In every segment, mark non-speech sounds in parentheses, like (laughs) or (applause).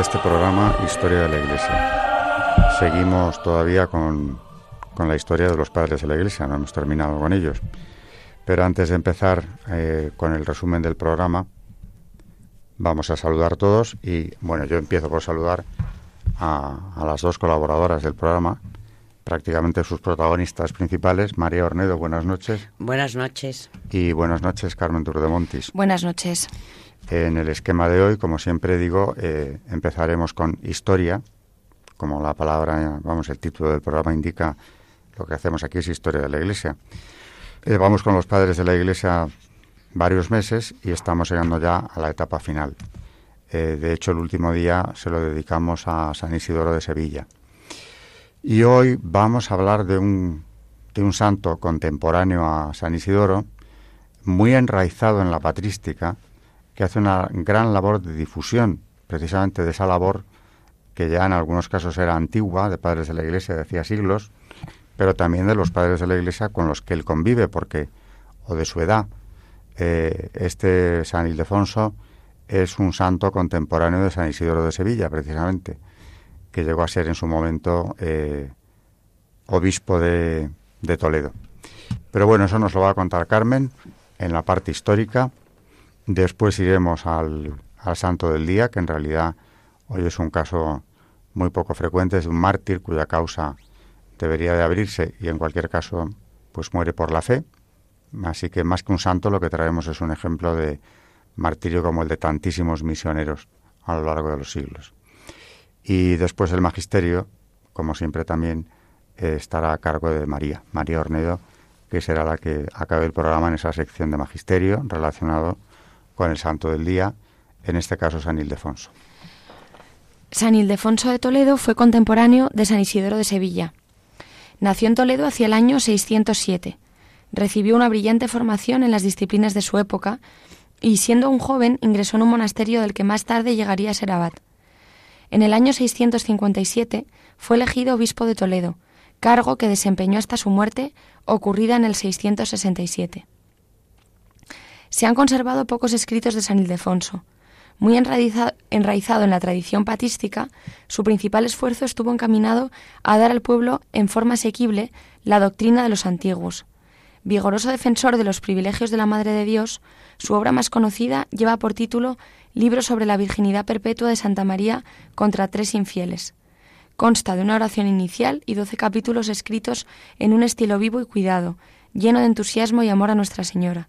De este programa Historia de la Iglesia. Seguimos todavía con, la historia de los padres de la Iglesia, no hemos terminado con ellos. Pero antes de empezar eh, con el resumen del programa, vamos a saludar a todos y, bueno, yo empiezo por saludar a, a las dos colaboradoras del programa, prácticamente sus protagonistas principales. María Ornedo, buenas noches. Buenas noches. Y buenas noches, Carmen Turdemontis. Buenas noches. En el esquema de hoy, como siempre digo, eh, empezaremos con historia, como la palabra, vamos, el título del programa indica, lo que hacemos aquí es historia de la Iglesia. Eh, vamos con los padres de la Iglesia varios meses y estamos llegando ya a la etapa final. Eh, de hecho, el último día se lo dedicamos a San Isidoro de Sevilla. Y hoy vamos a hablar de un, de un santo contemporáneo a San Isidoro, muy enraizado en la patrística, que hace una gran labor de difusión precisamente de esa labor que ya en algunos casos era antigua, de padres de la Iglesia de hacía siglos, pero también de los padres de la Iglesia con los que él convive, porque, o de su edad. Eh, este San Ildefonso es un santo contemporáneo de San Isidoro de Sevilla, precisamente, que llegó a ser en su momento eh, obispo de, de Toledo. Pero bueno, eso nos lo va a contar Carmen en la parte histórica Después iremos al, santo del día, que en realidad hoy es un caso muy poco frecuente, es un mártir cuya causa debería de abrirse y en cualquier caso pues muere por la fe. Así que más que un santo lo que traemos es un ejemplo de martirio como el de tantísimos misioneros a lo largo de los siglos. Y después el magisterio, como siempre también, eh, estará a cargo de María, María Ornedo, que será la que acabe el programa en esa sección de magisterio relacionado el santo del día, en este caso San Ildefonso. San Ildefonso de Toledo fue contemporáneo de San Isidoro de Sevilla. Nació en Toledo hacia el año 607. Recibió una brillante formación en las disciplinas de su época y siendo un joven ingresó en un monasterio del que más tarde llegaría a ser abad. En el año 657 fue elegido obispo de Toledo, cargo que desempeñó hasta su muerte, ocurrida en el 667 se han conservado pocos escritos de San Ildefonso. Muy enraizado en la tradición patística, su principal esfuerzo estuvo encaminado a dar al pueblo en forma asequible la doctrina de los antiguos. Vigoroso defensor de los privilegios de la Madre de Dios, su obra más conocida lleva por título Libro sobre la Virginidad Perpetua de Santa María contra tres infieles. Consta de una oración inicial y doce capítulos escritos en un estilo vivo y cuidado, lleno de entusiasmo y amor a Nuestra Señora.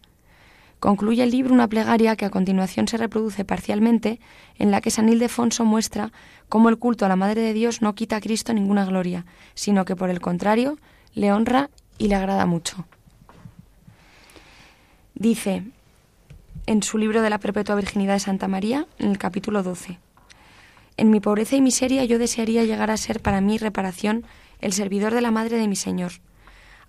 Concluye el libro una plegaria que a continuación se reproduce parcialmente, en la que San Ildefonso muestra cómo el culto a la Madre de Dios no quita a Cristo ninguna gloria, sino que por el contrario le honra y le agrada mucho. Dice en su libro de la Perpetua Virginidad de Santa María, en el capítulo 12, En mi pobreza y miseria yo desearía llegar a ser para mí reparación el servidor de la Madre de mi Señor.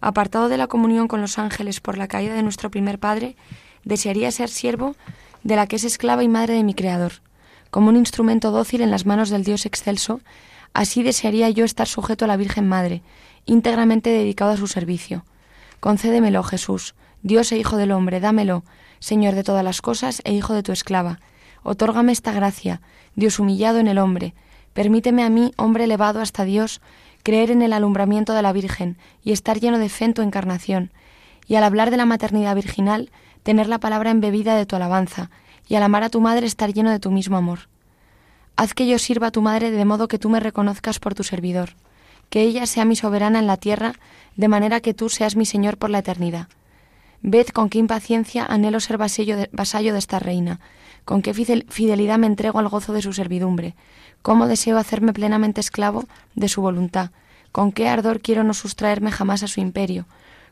Apartado de la comunión con los ángeles por la caída de nuestro primer Padre, desearía ser siervo de la que es esclava y madre de mi Creador. Como un instrumento dócil en las manos del Dios excelso, así desearía yo estar sujeto a la Virgen Madre, íntegramente dedicado a su servicio. Concédemelo, Jesús, Dios e Hijo del hombre, dámelo, Señor de todas las cosas e Hijo de tu esclava. Otórgame esta gracia, Dios humillado en el hombre. Permíteme a mí, hombre elevado hasta Dios, creer en el alumbramiento de la Virgen y estar lleno de fe en tu encarnación. Y al hablar de la maternidad virginal, tener la palabra embebida de tu alabanza, y al amar a tu madre estar lleno de tu mismo amor. Haz que yo sirva a tu madre de modo que tú me reconozcas por tu servidor, que ella sea mi soberana en la tierra, de manera que tú seas mi Señor por la eternidad. Ved con qué impaciencia anhelo ser vasallo de, vasallo de esta reina, con qué fidelidad me entrego al gozo de su servidumbre, cómo deseo hacerme plenamente esclavo de su voluntad, con qué ardor quiero no sustraerme jamás a su imperio,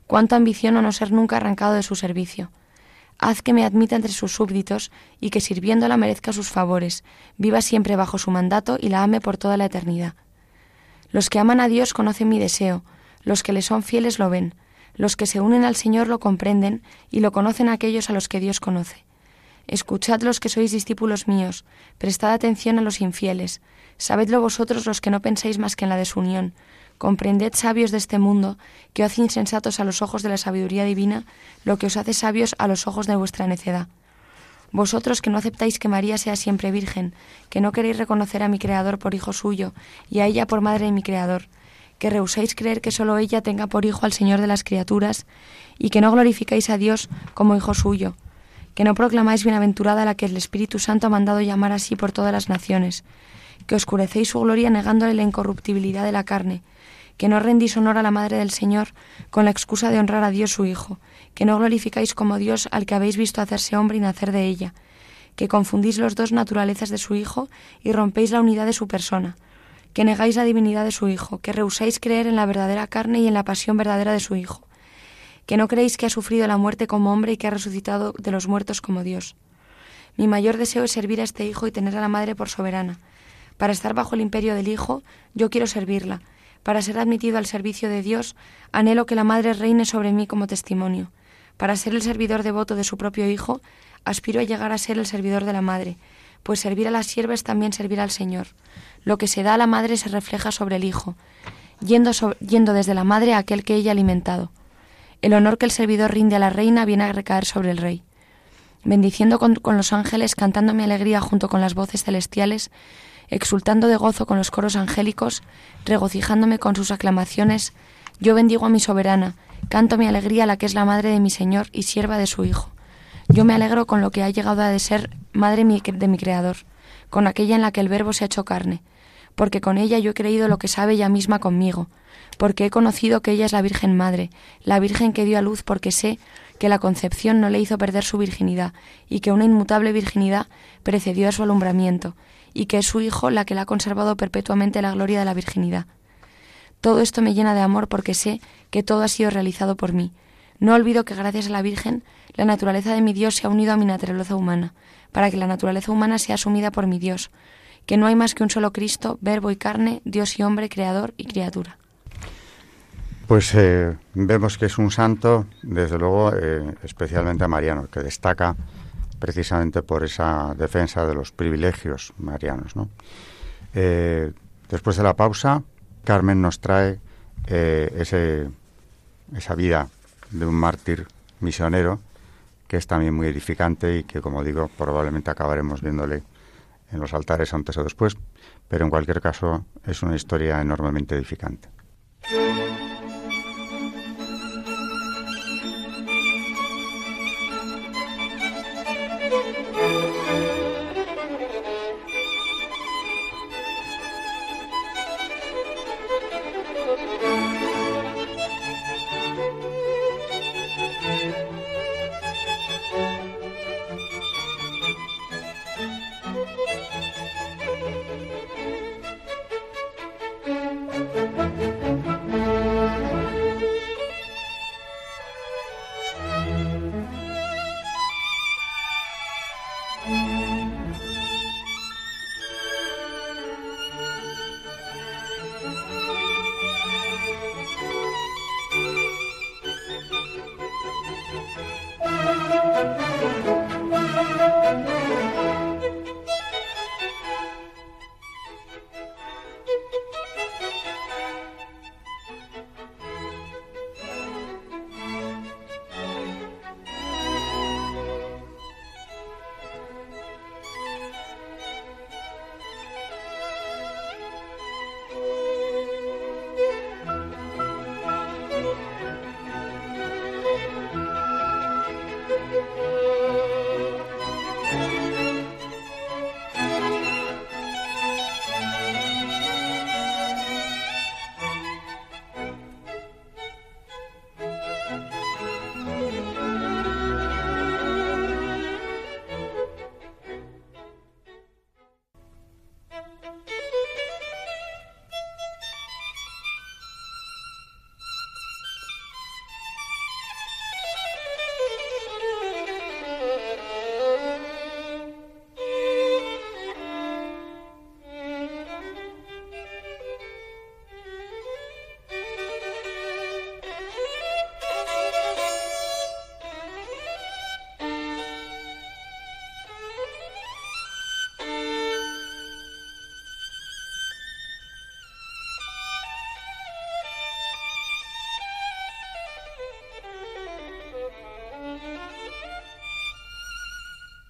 cuánto ambiciono no ser nunca arrancado de su servicio. Haz que me admita entre sus súbditos y que sirviéndola merezca sus favores, viva siempre bajo su mandato y la ame por toda la eternidad. Los que aman a Dios conocen mi deseo, los que le son fieles lo ven, los que se unen al Señor lo comprenden y lo conocen aquellos a los que Dios conoce. Escuchad los que sois discípulos míos, prestad atención a los infieles, sabedlo vosotros los que no pensáis más que en la desunión, comprended sabios de este mundo, que os insensatos a los ojos de la sabiduría divina, lo que os hace sabios a los ojos de vuestra necedad. Vosotros que no aceptáis que María sea siempre virgen, que no queréis reconocer a mi Creador por hijo suyo y a ella por madre de mi Creador, que rehusáis creer que sólo ella tenga por hijo al Señor de las criaturas, y que no glorificáis a Dios como hijo suyo, que no proclamáis bienaventurada la que el Espíritu Santo ha mandado llamar así por todas las naciones, que oscurecéis su gloria negándole la incorruptibilidad de la carne, que no rendís honor a la Madre del Señor con la excusa de honrar a Dios su Hijo, que no glorificáis como Dios al que habéis visto hacerse hombre y nacer de ella, que confundís los dos naturalezas de su Hijo y rompéis la unidad de su persona, que negáis la divinidad de su Hijo, que rehusáis creer en la verdadera carne y en la pasión verdadera de su Hijo, que no creéis que ha sufrido la muerte como hombre y que ha resucitado de los muertos como Dios. Mi mayor deseo es servir a este Hijo y tener a la Madre por soberana. Para estar bajo el imperio del Hijo, yo quiero servirla. Para ser admitido al servicio de Dios, anhelo que la Madre reine sobre mí como testimonio. Para ser el servidor devoto de su propio Hijo, aspiro a llegar a ser el servidor de la Madre, pues servir a las siervas también servir al Señor. Lo que se da a la madre se refleja sobre el hijo, yendo, yendo desde la madre a aquel que ella ha alimentado. El honor que el servidor rinde a la reina viene a recaer sobre el rey. Bendiciendo con, con los ángeles, cantando mi alegría junto con las voces celestiales, exultando de gozo con los coros angélicos, regocijándome con sus aclamaciones, yo bendigo a mi soberana, canto mi alegría a la que es la madre de mi Señor y sierva de su Hijo. Yo me alegro con lo que ha llegado a de ser madre de mi Creador, con aquella en la que el Verbo se ha hecho carne, porque con ella yo he creído lo que sabe ella misma conmigo, porque he conocido que ella es la Virgen Madre, la Virgen que dio a luz porque sé que la concepción no le hizo perder su virginidad, y que una inmutable virginidad precedió a su alumbramiento, y que es su Hijo la que la ha conservado perpetuamente la gloria de la virginidad. Todo esto me llena de amor porque sé que todo ha sido realizado por mí. No olvido que gracias a la Virgen la naturaleza de mi Dios se ha unido a mi naturaleza humana, para que la naturaleza humana sea asumida por mi Dios, que no hay más que un solo Cristo, verbo y carne, Dios y hombre, creador y criatura. Pues eh, vemos que es un santo, desde luego, eh, especialmente a Mariano, que destaca precisamente por esa defensa de los privilegios marianos. Eh, después de la pausa, Carmen nos trae ese, esa vida de un mártir misionero que es también muy edificante y que, como digo, probablemente acabaremos viéndole en los altares antes o después, pero en cualquier caso es una historia enormemente edificante.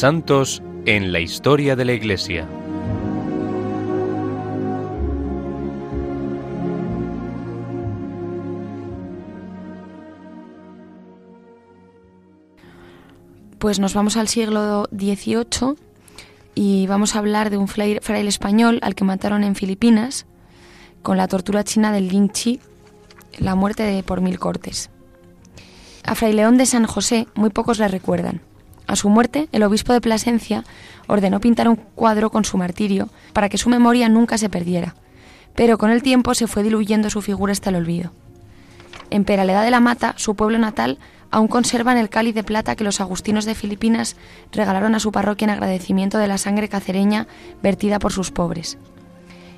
Santos en la historia de la Iglesia. Pues nos vamos al siglo XVIII y vamos a hablar de un fraile español al que mataron en Filipinas con la tortura china del Ling Chi, la muerte de por mil cortes. A Fray León de San José muy pocos le recuerdan. A su muerte, el obispo de Plasencia ordenó pintar un cuadro con su martirio para que su memoria nunca se perdiera, pero con el tiempo se fue diluyendo su figura hasta el olvido. En Peraleda de la Mata, su pueblo natal, aún conservan el cáliz de plata que los agustinos de Filipinas regalaron a su parroquia en agradecimiento de la sangre cacereña vertida por sus pobres.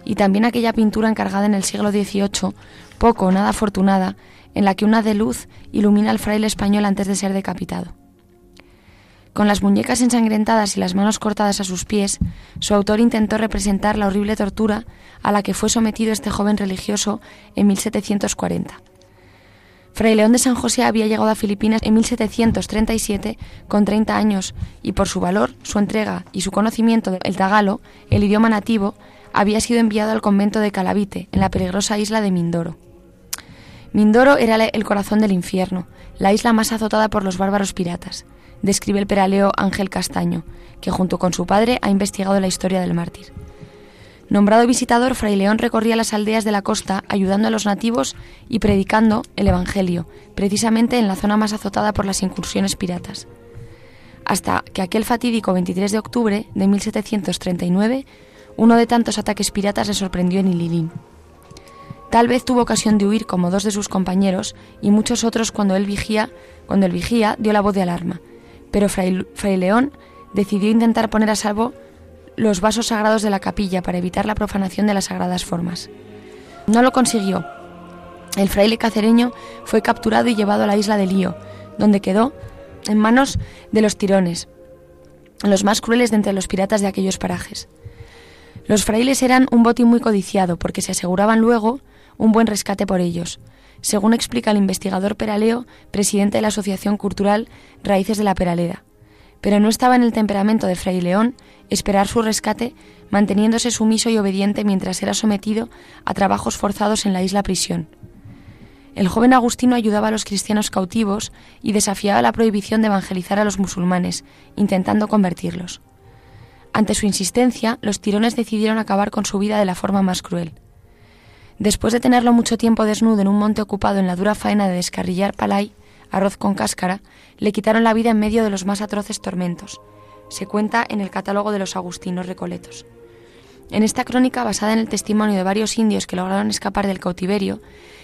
Y también aquella pintura encargada en el siglo XVIII, poco o nada afortunada, en la que una de luz ilumina al fraile español antes de ser decapitado. Con las muñecas ensangrentadas y las manos cortadas a sus pies, su autor intentó representar la horrible tortura a la que fue sometido este joven religioso en 1740. Fray León de San José había llegado a Filipinas en 1737 con 30 años y por su valor, su entrega y su conocimiento del tagalo, el idioma nativo, había sido enviado al convento de Calavite, en la peligrosa isla de Mindoro. Mindoro era el corazón del infierno, la isla más azotada por los bárbaros piratas describe el peraleo Ángel Castaño, que junto con su padre ha investigado la historia del mártir. Nombrado visitador, Fray León recorría las aldeas de la costa ayudando a los nativos y predicando el Evangelio, precisamente en la zona más azotada por las incursiones piratas. Hasta que aquel fatídico 23 de octubre de 1739, uno de tantos ataques piratas le sorprendió en Ililín. Tal vez tuvo ocasión de huir como dos de sus compañeros y muchos otros cuando él vigía, cuando el vigía dio la voz de alarma pero Fray, León decidió intentar poner a salvo los vasos sagrados de la capilla para evitar la profanación de las sagradas formas. No lo consiguió. El fraile cacereño fue capturado y llevado a la isla de Lío, donde quedó en manos de los tirones, los más crueles de entre los piratas de aquellos parajes. Los frailes eran un botín muy codiciado porque se aseguraban luego un buen rescate por ellos, según explica el investigador Peraleo, presidente de la Asociación Cultural Raíces de la Peraleda. Pero no estaba en el temperamento de Fray León esperar su rescate, manteniéndose sumiso y obediente mientras era sometido a trabajos forzados en la isla prisión. El joven Agustino ayudaba a los cristianos cautivos y desafiaba la prohibición de evangelizar a los musulmanes, intentando convertirlos. Ante su insistencia, los tirones decidieron acabar con su vida de la forma más cruel. Después de tenerlo mucho tiempo desnudo en un monte ocupado en la dura faena de descarrillar palay, arroz con cáscara, le quitaron la vida en medio de los más atroces tormentos. Se cuenta en el catálogo de los agustinos recoletos. En esta crónica, basada en el testimonio de varios indios que lograron escapar del cautiverio,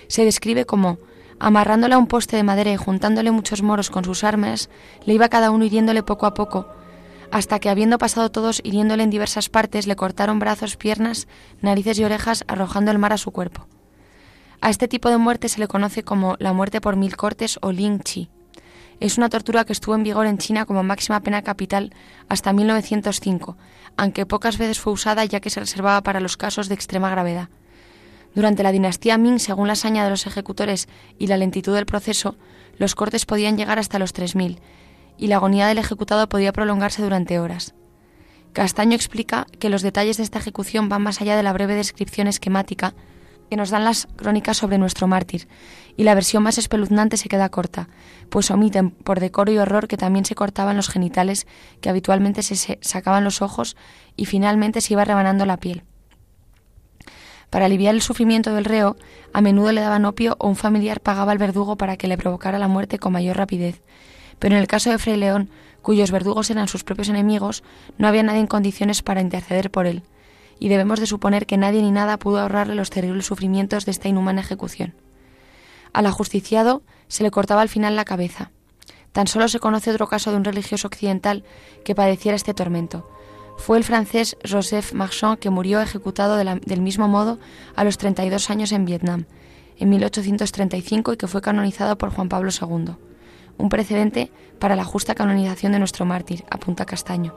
se describe como amarrándole a un poste de madera y juntándole muchos moros con sus armas, le iba cada uno hiriéndole poco a poco, hasta que habiendo pasado todos hiriéndole en diversas partes, le cortaron brazos, piernas, narices y orejas, arrojando el mar a su cuerpo. A este tipo de muerte se le conoce como la muerte por mil cortes o Ling Chi. Es una tortura que estuvo en vigor en China como máxima pena capital hasta 1905, aunque pocas veces fue usada ya que se reservaba para los casos de extrema gravedad. Durante la dinastía Ming, según la hazaña de los ejecutores y la lentitud del proceso, los cortes podían llegar hasta los 3.000 y la agonía del ejecutado podía prolongarse durante horas. Castaño explica que los detalles de esta ejecución van más allá de la breve descripción esquemática que nos dan las crónicas sobre nuestro mártir, y la versión más espeluznante se queda corta, pues omiten por decoro y horror que también se cortaban los genitales, que habitualmente se sacaban los ojos y finalmente se iba rebanando la piel. Para aliviar el sufrimiento del reo, a menudo le daban opio o un familiar pagaba al verdugo para que le provocara la muerte con mayor rapidez, pero en el caso de Fray León cuyos verdugos eran sus propios enemigos, no había nadie en condiciones para interceder por él, y debemos de suponer que nadie ni nada pudo ahorrarle los terribles sufrimientos de esta inhumana ejecución. Al ajusticiado se le cortaba al final la cabeza. Tan solo se conoce otro caso de un religioso occidental que padeciera este tormento. Fue el francés Joseph Marchand que murió ejecutado del mismo modo a los 32 años en Vietnam, en 1835 y que fue canonizado por Juan Pablo II. Un precedente para la justa canonización de nuestro mártir, apunta Castaño.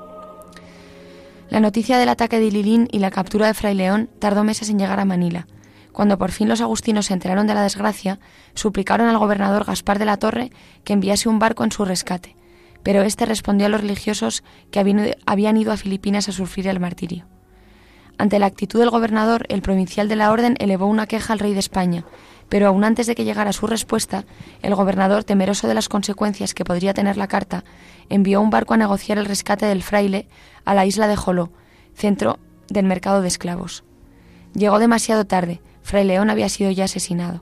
La noticia del ataque de Lilín y la captura de Fray León tardó meses en llegar a Manila. Cuando por fin los agustinos se enteraron de la desgracia, suplicaron al gobernador Gaspar de la Torre que enviase un barco en su rescate, pero éste respondió a los religiosos que habían ido a Filipinas a sufrir el martirio. Ante la actitud del gobernador, el provincial de la orden elevó una queja al rey de España, pero aún antes de que llegara su respuesta, el gobernador, temeroso de las consecuencias que podría tener la carta, envió un barco a negociar el rescate del fraile a la isla de Joló, centro del mercado de esclavos. Llegó demasiado tarde, Fray León había sido ya asesinado.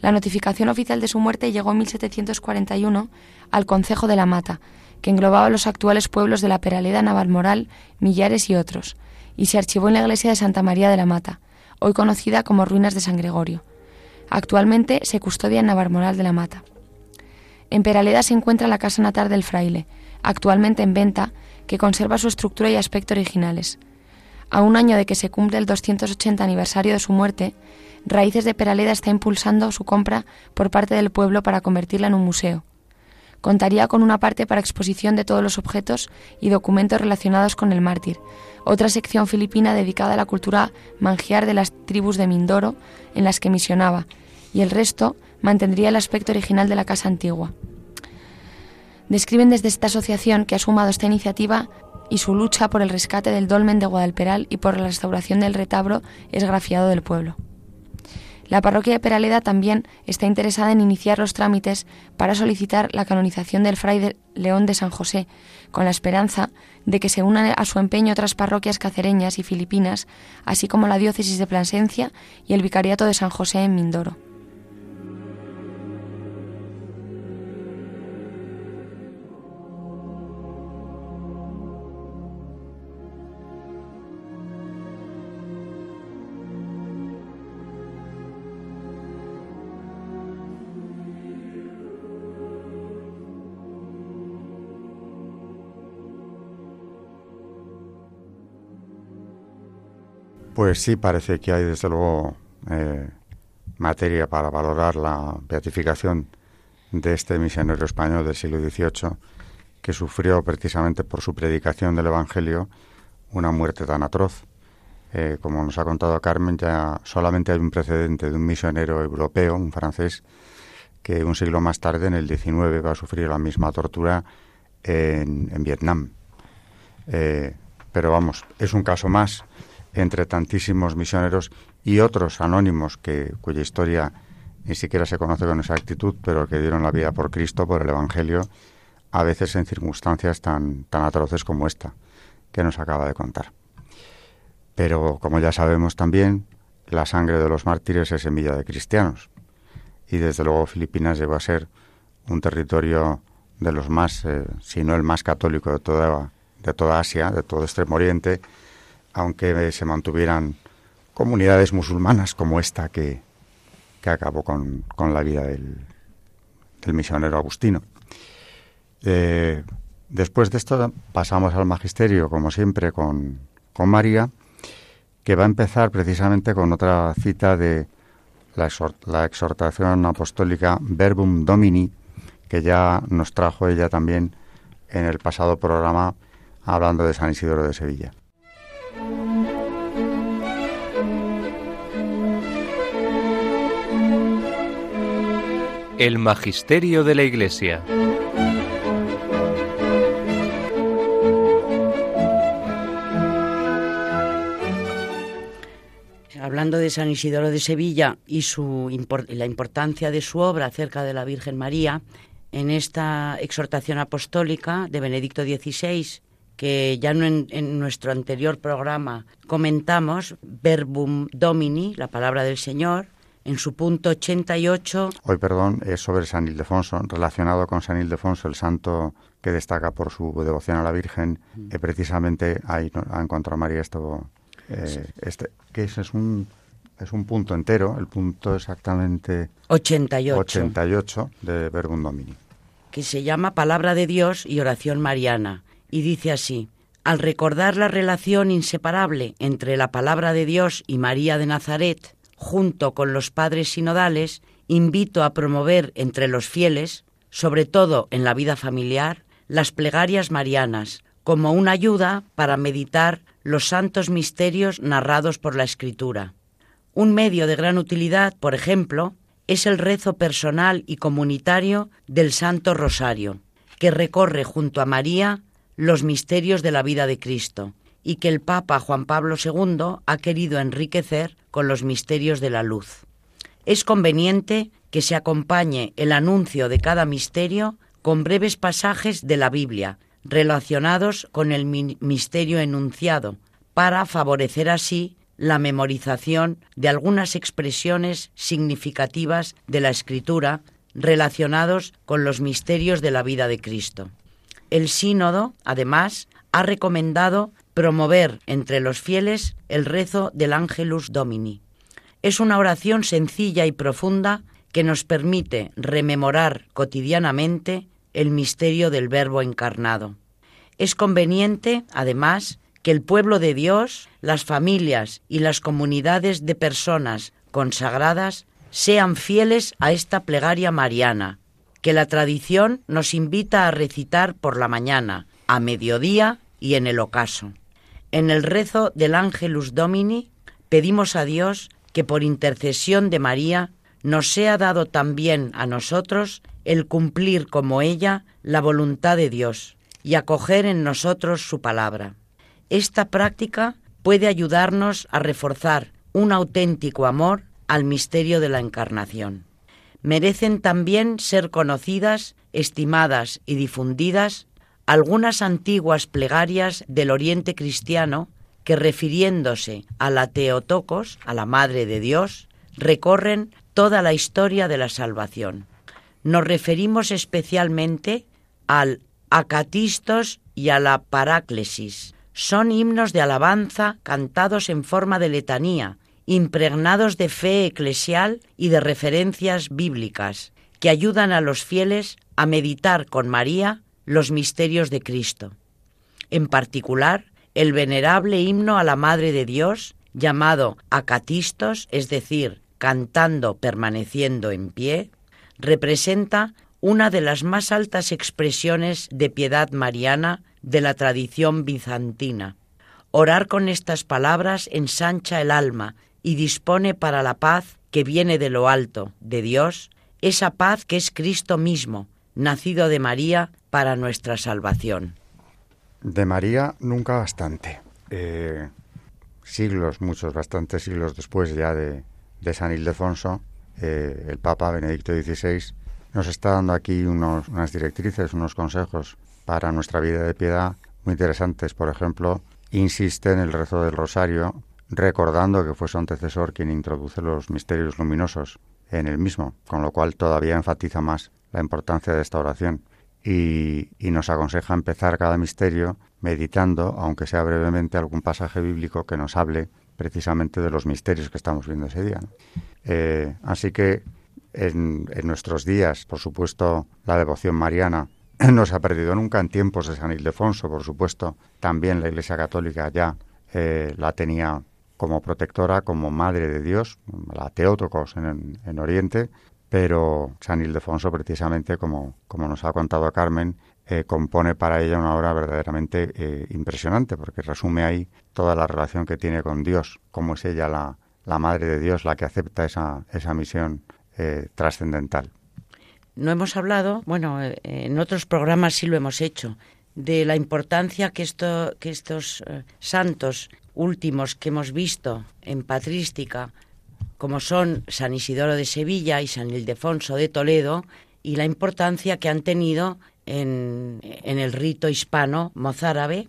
La notificación oficial de su muerte llegó en 1741 al Concejo de la Mata, que englobaba los actuales pueblos de la Peraleda, Navalmoral, Millares y otros, y se archivó en la iglesia de Santa María de la Mata, hoy conocida como Ruinas de San Gregorio. Actualmente se custodia en Navarmoral de la Mata. En Peraleda se encuentra la casa natal del fraile, actualmente en venta, que conserva su estructura y aspecto originales. A un año de que se cumple el 280 aniversario de su muerte, Raíces de Peraleda está impulsando su compra por parte del pueblo para convertirla en un museo. Contaría con una parte para exposición de todos los objetos y documentos relacionados con el mártir, otra sección filipina dedicada a la cultura mangiar de las tribus de Mindoro en las que misionaba, y el resto mantendría el aspecto original de la casa antigua. Describen desde esta asociación que ha sumado esta iniciativa y su lucha por el rescate del dolmen de Guadalperal y por la restauración del retablo esgrafiado del pueblo. La parroquia de Peraleda también está interesada en iniciar los trámites para solicitar la canonización del fray León de San José, con la esperanza de que se unan a su empeño otras parroquias cacereñas y filipinas, así como la diócesis de Plasencia y el vicariato de San José en Mindoro. Pues sí, parece que hay desde luego eh, materia para valorar la beatificación de este misionero español del siglo XVIII que sufrió precisamente por su predicación del Evangelio una muerte tan atroz. Eh, como nos ha contado Carmen, ya solamente hay un precedente de un misionero europeo, un francés, que un siglo más tarde, en el XIX, va a sufrir la misma tortura en, Vietnam. Eh, pero vamos, es un caso más entre tantísimos misioneros y otros anónimos que cuya historia ni siquiera se conoce con exactitud, pero que dieron la vida por Cristo, por el Evangelio, a veces en circunstancias tan, tan atroces como esta que nos acaba de contar. Pero, como ya sabemos también, la sangre de los mártires es semilla de cristianos. Y desde luego Filipinas llegó a ser un territorio de los más, eh, si no el más católico de toda, de toda Asia, de todo Extremo Oriente, aunque se mantuvieran comunidades musulmanas como esta que, acabó con, la vida del, misionero Agustino. Eh, después de esto pasamos al magisterio, como siempre, con, con María, que va a empezar precisamente con otra cita de la exhortación apostólica Verbum Domini, que ya nos trajo ella también en el pasado programa hablando de San Isidoro de Sevilla. El Magisterio de la Iglesia. Hablando de San Isidoro de Sevilla y su, la importancia de su obra acerca de la Virgen María, en esta exhortación apostólica de Benedicto XVI, que ya en, en, nuestro anterior programa comentamos, Verbum Domini, la palabra del Señor, en su punto 88. Hoy, perdón, es sobre San Ildefonso, relacionado con San Ildefonso, el santo que destaca por su devoción a la Virgen, mm. precisamente ahí ha encontrado María esto, eh, este, que es, es, un es un punto entero, el punto exactamente 88, 88 de Verbum Domini. Que se llama Palabra de Dios y Oración Mariana, y dice así, al recordar la relación inseparable entre la palabra de Dios y María de Nazaret, junto con los padres sinodales, invito a promover entre los fieles, sobre todo en la vida familiar, las plegarias marianas como una ayuda para meditar los santos misterios narrados por la Escritura. Un medio de gran utilidad, por ejemplo, es el rezo personal y comunitario del Santo Rosario, que recorre junto a María los misterios de la vida de Cristo y que el Papa Juan Pablo II ha querido enriquecer con los misterios de la luz. Es conveniente que se acompañe el anuncio de cada misterio con breves pasajes de la Biblia relacionados con el misterio enunciado, para favorecer así la memorización de algunas expresiones significativas de la Escritura relacionados con los misterios de la vida de Cristo. El sínodo, además, ha recomendado promover entre los fieles el rezo del Angelus Domini. Es una oración sencilla y profunda que nos permite rememorar cotidianamente el misterio del Verbo encarnado. Es conveniente, además, que el pueblo de Dios, las familias y las comunidades de personas consagradas sean fieles a esta plegaria mariana, que la tradición nos invita a recitar por la mañana, a mediodía y en el ocaso. En el rezo del Angelus Domini pedimos a Dios que por intercesión de María nos sea dado también a nosotros el cumplir como ella la voluntad de Dios y acoger en nosotros su palabra. Esta práctica puede ayudarnos a reforzar un auténtico amor al misterio de la encarnación. Merecen también ser conocidas, estimadas y difundidas algunas antiguas plegarias del Oriente cristiano que refiriéndose a la Teotocos, a la Madre de Dios, recorren toda la historia de la salvación. Nos referimos especialmente al acatistos y a la paráclesis. Son himnos de alabanza cantados en forma de letanía, impregnados de fe eclesial y de referencias bíblicas, que ayudan a los fieles a meditar con María los misterios de Cristo. En particular, el venerable himno a la Madre de Dios, llamado Acatistos, es decir, cantando permaneciendo en pie, representa una de las más altas expresiones de piedad mariana de la tradición bizantina. Orar con estas palabras ensancha el alma y dispone para la paz que viene de lo alto, de Dios, esa paz que es Cristo mismo, nacido de María para nuestra salvación. De María nunca bastante. Eh, siglos, muchos, bastantes siglos después ya de, San Ildefonso, eh, el Papa Benedicto XVI nos está dando aquí unos, unas directrices, unos consejos para nuestra vida de piedad muy interesantes. Por ejemplo, insiste en el rezo del rosario, recordando que fue su antecesor quien introduce los misterios luminosos en el mismo, con lo cual todavía enfatiza más la importancia de esta oración. Y, nos aconseja empezar cada misterio meditando, aunque sea brevemente, algún pasaje bíblico que nos hable precisamente de los misterios que estamos viendo ese día. Eh, así que en, nuestros días, por supuesto, la devoción mariana (clears throat) no se ha perdido nunca. En tiempos de San Ildefonso, por supuesto, también la Iglesia Católica ya eh, la tenía como protectora, como madre de Dios, la Teótocos en Oriente, pero San Ildefonso, precisamente, como, como nos ha contado Carmen, eh, compone para ella una obra verdaderamente eh, impresionante, porque resume ahí toda la relación que tiene con Dios, cómo es ella la, la Madre de Dios la que acepta esa, esa misión eh, trascendental. No hemos hablado, bueno, en otros programas sí lo hemos hecho, de la importancia que, esto, que estos santos últimos que hemos visto en patrística, como son San Isidoro de Sevilla y San Ildefonso de Toledo, y la importancia que han tenido en, el rito hispano mozárabe,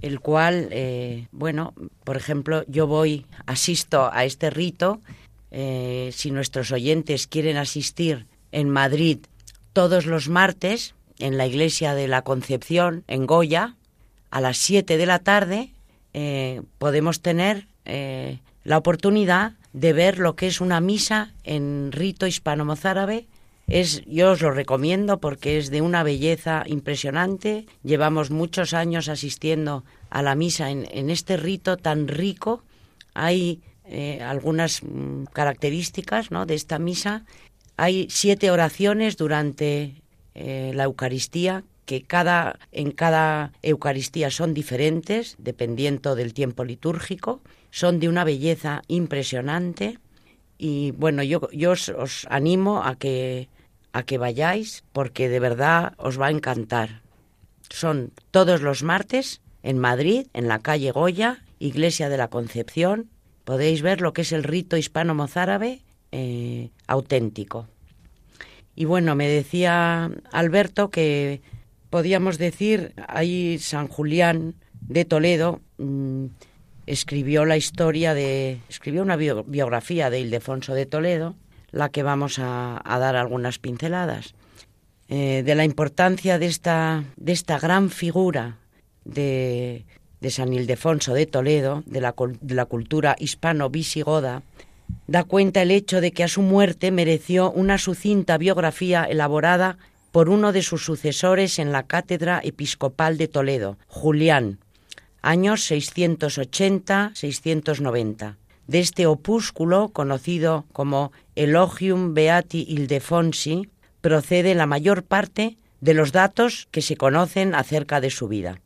el cual, eh, bueno, por ejemplo, yo voy, asisto a este rito, eh, si nuestros oyentes quieren asistir en Madrid todos los martes, en la iglesia de la Concepción, en Goya, a las 7 de la tarde, eh, podemos tener la oportunidad de ver lo que es una misa en rito hispano-mozárabe. Es, yo os lo recomiendo porque es de una belleza impresionante. Llevamos muchos años asistiendo a la misa en, este rito tan rico. Hay eh, algunas mm, características ¿no? de esta misa. Hay siete oraciones durante la Eucaristía que cada, en cada Eucaristía son diferentes, dependiendo del tiempo litúrgico, son de una belleza impresionante y bueno, yo, yo os, animo a que, a que vayáis porque de verdad os va a encantar. Son todos los martes en Madrid, en la calle Goya, Iglesia de la Concepción. Podéis ver lo que es el rito hispano-mozárabe eh, auténtico. Y bueno, me decía Alberto que podíamos decir, ahí San Julián de Toledo mm, escribió la historia de, escribió una biografía de Ildefonso de Toledo, la que vamos a, dar algunas pinceladas, eh, de la importancia de esta, de esta gran figura de, de San Ildefonso de Toledo, de la, de la cultura hispano-visigoda, da cuenta el hecho de que a su muerte mereció una sucinta biografía elaborada por uno de sus sucesores en la cátedra episcopal de Toledo, Julián, años 680-690. De este opúsculo, conocido como Elogium Beati Ildefonsi, procede la mayor parte de los datos que se conocen acerca de su vida.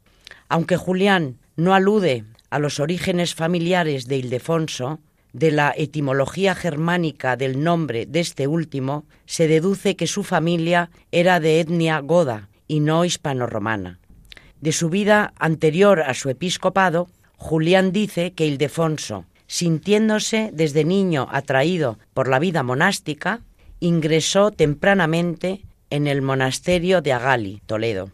Aunque Julián no alude a los orígenes familiares de Ildefonso, de la etimología germánica del nombre de este último, se deduce que su familia era de etnia goda y no hispano-romana. De su vida anterior a su episcopado, Julián dice que Ildefonso, sintiéndose desde niño atraído por la vida monástica, ingresó tempranamente en el monasterio de Agali, Toledo.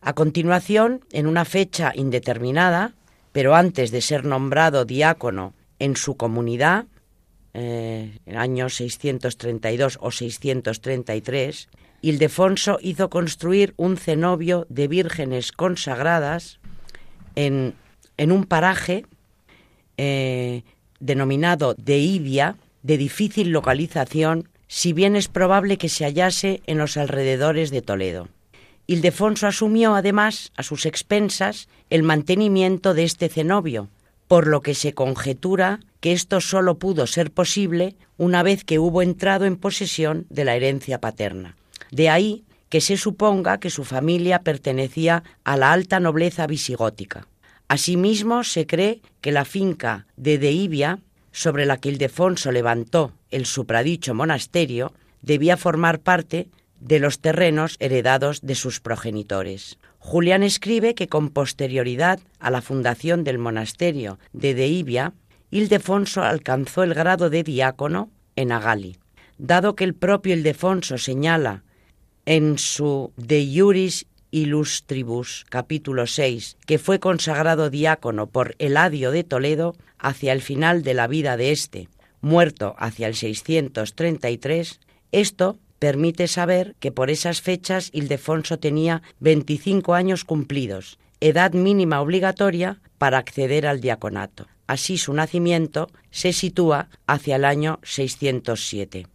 A continuación, en una fecha indeterminada, pero antes de ser nombrado diácono en su comunidad, eh, en años 632 o 633, Ildefonso hizo construir un cenobio de vírgenes consagradas en, en un paraje eh, denominado de Ibia, de difícil localización, si bien es probable que se hallase en los alrededores de Toledo. Ildefonso asumió además a sus expensas el mantenimiento de este cenobio, por lo que se conjetura que esto sólo pudo ser posible una vez que hubo entrado en posesión de la herencia paterna. De ahí que se suponga que su familia pertenecía a la alta nobleza visigótica. Asimismo, se cree que la finca de Deibia, sobre la que Ildefonso levantó el supradicho monasterio, debía formar parte de los terrenos heredados de sus progenitores. Julián escribe que con posterioridad a la fundación del monasterio de Deibia, Ildefonso alcanzó el grado de diácono en Agali. Dado que el propio Ildefonso señala en su De Iuris Illustribus, capítulo 6, que fue consagrado diácono por Eladio de Toledo hacia el final de la vida de éste, muerto hacia el 633, esto permite saber que por esas fechas Ildefonso tenía 25 años cumplidos, edad mínima obligatoria para acceder al diaconato. Así su nacimiento se sitúa hacia el año 607.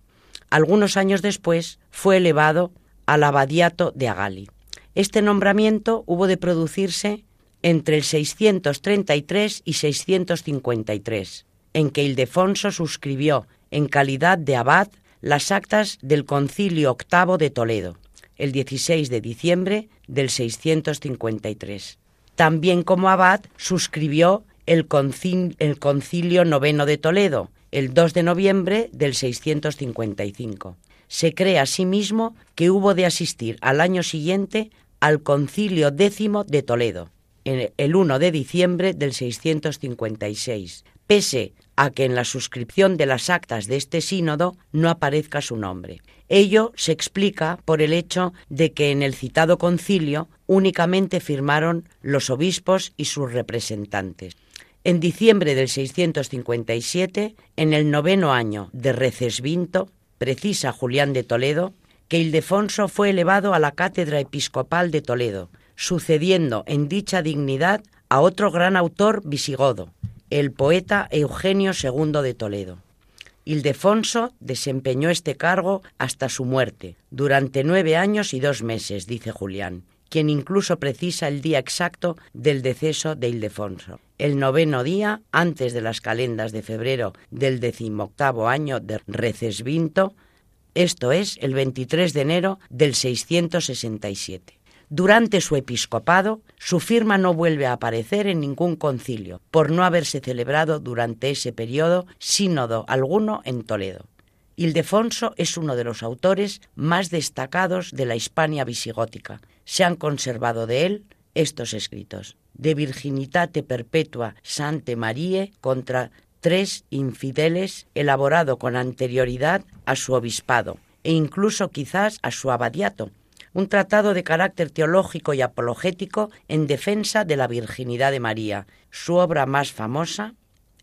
Algunos años después fue elevado al abadiato de Agali. Este nombramiento hubo de producirse entre el 633 y 653, en que Ildefonso suscribió en calidad de abad las actas del Concilio Octavo de Toledo, el 16 de diciembre del 653. También como abad suscribió el, Concilio Noveno de Toledo, el 2 de noviembre del 655. Se cree asimismo que hubo de asistir al año siguiente al Concilio Décimo de Toledo, el 1 de diciembre del 656, pese a que en la suscripción de las actas de este sínodo no aparezca su nombre. Ello se explica por el hecho de que en el citado concilio únicamente firmaron los obispos y sus representantes. En diciembre del 657, en el noveno año de Recesvinto, precisa Julián de Toledo, que Ildefonso fue elevado a la cátedra episcopal de Toledo, sucediendo en dicha dignidad a otro gran autor visigodo, el poeta Eugenio II de Toledo. Ildefonso desempeñó este cargo hasta su muerte, durante nueve años y dos meses, dice Julián, quien incluso precisa el día exacto del deceso de Ildefonso. El noveno día, antes de las calendas de febrero del decimoctavo año de Recesvinto, esto es, el 23 de enero del 667. Durante su episcopado, su firma no vuelve a aparecer en ningún concilio, por no haberse celebrado durante ese periodo sínodo alguno en Toledo. Ildefonso es uno de los autores más destacados de la Hispania visigótica. Se han conservado de él estos escritos. De Virginitate Perpetua Sante Marie contra tres infideles, elaborado con anterioridad a su obispado e incluso quizás a su abadiato, un tratado de carácter teológico y apologético en defensa de la virginidad de María. Su obra más famosa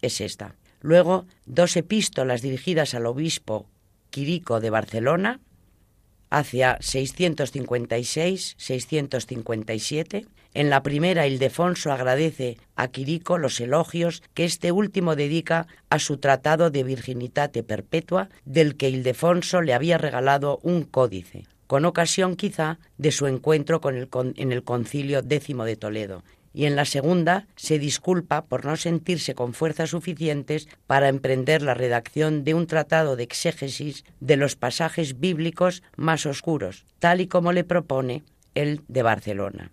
es esta. Luego, dos epístolas dirigidas al obispo Quirico de Barcelona, hacia 656-657. En la primera, Ildefonso agradece a Quirico los elogios que este último dedica a su tratado de Virginitate Perpetua, del que Ildefonso le había regalado un códice con ocasión quizá de su encuentro con en el concilio décimo de Toledo, y en la segunda se disculpa por no sentirse con fuerzas suficientes para emprender la redacción de un tratado de exégesis de los pasajes bíblicos más oscuros, tal y como le propone el de Barcelona.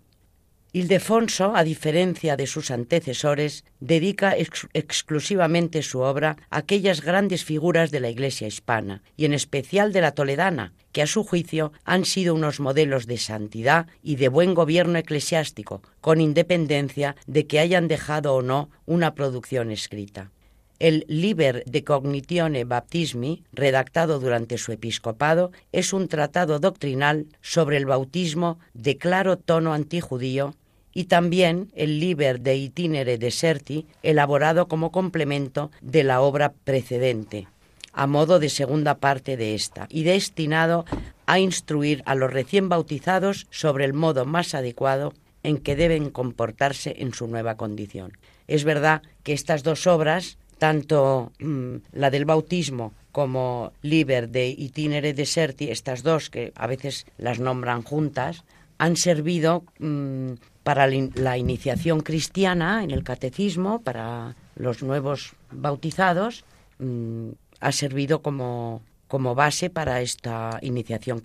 Ildefonso, a diferencia de sus antecesores, dedica exclusivamente su obra a aquellas grandes figuras de la Iglesia hispana, y en especial de la toledana, que a su juicio han sido unos modelos de santidad y de buen gobierno eclesiástico, con independencia de que hayan dejado o no una producción escrita. El Liber de Cognitione Baptismi, redactado durante su episcopado, es un tratado doctrinal sobre el bautismo de claro tono antijudío y también el Liber de Itinere Deserti, elaborado como complemento de la obra precedente, a modo de segunda parte de esta, y destinado a instruir a los recién bautizados sobre el modo más adecuado en que deben comportarse en su nueva condición. Es verdad que estas dos obras, tanto mm, la del bautismo como Liber de Itinere Deserti, estas dos que a veces las nombran juntas, han servido mm, para la iniciación cristiana en el catecismo, para los nuevos bautizados, mm, ha servido como, como base para esta iniciación,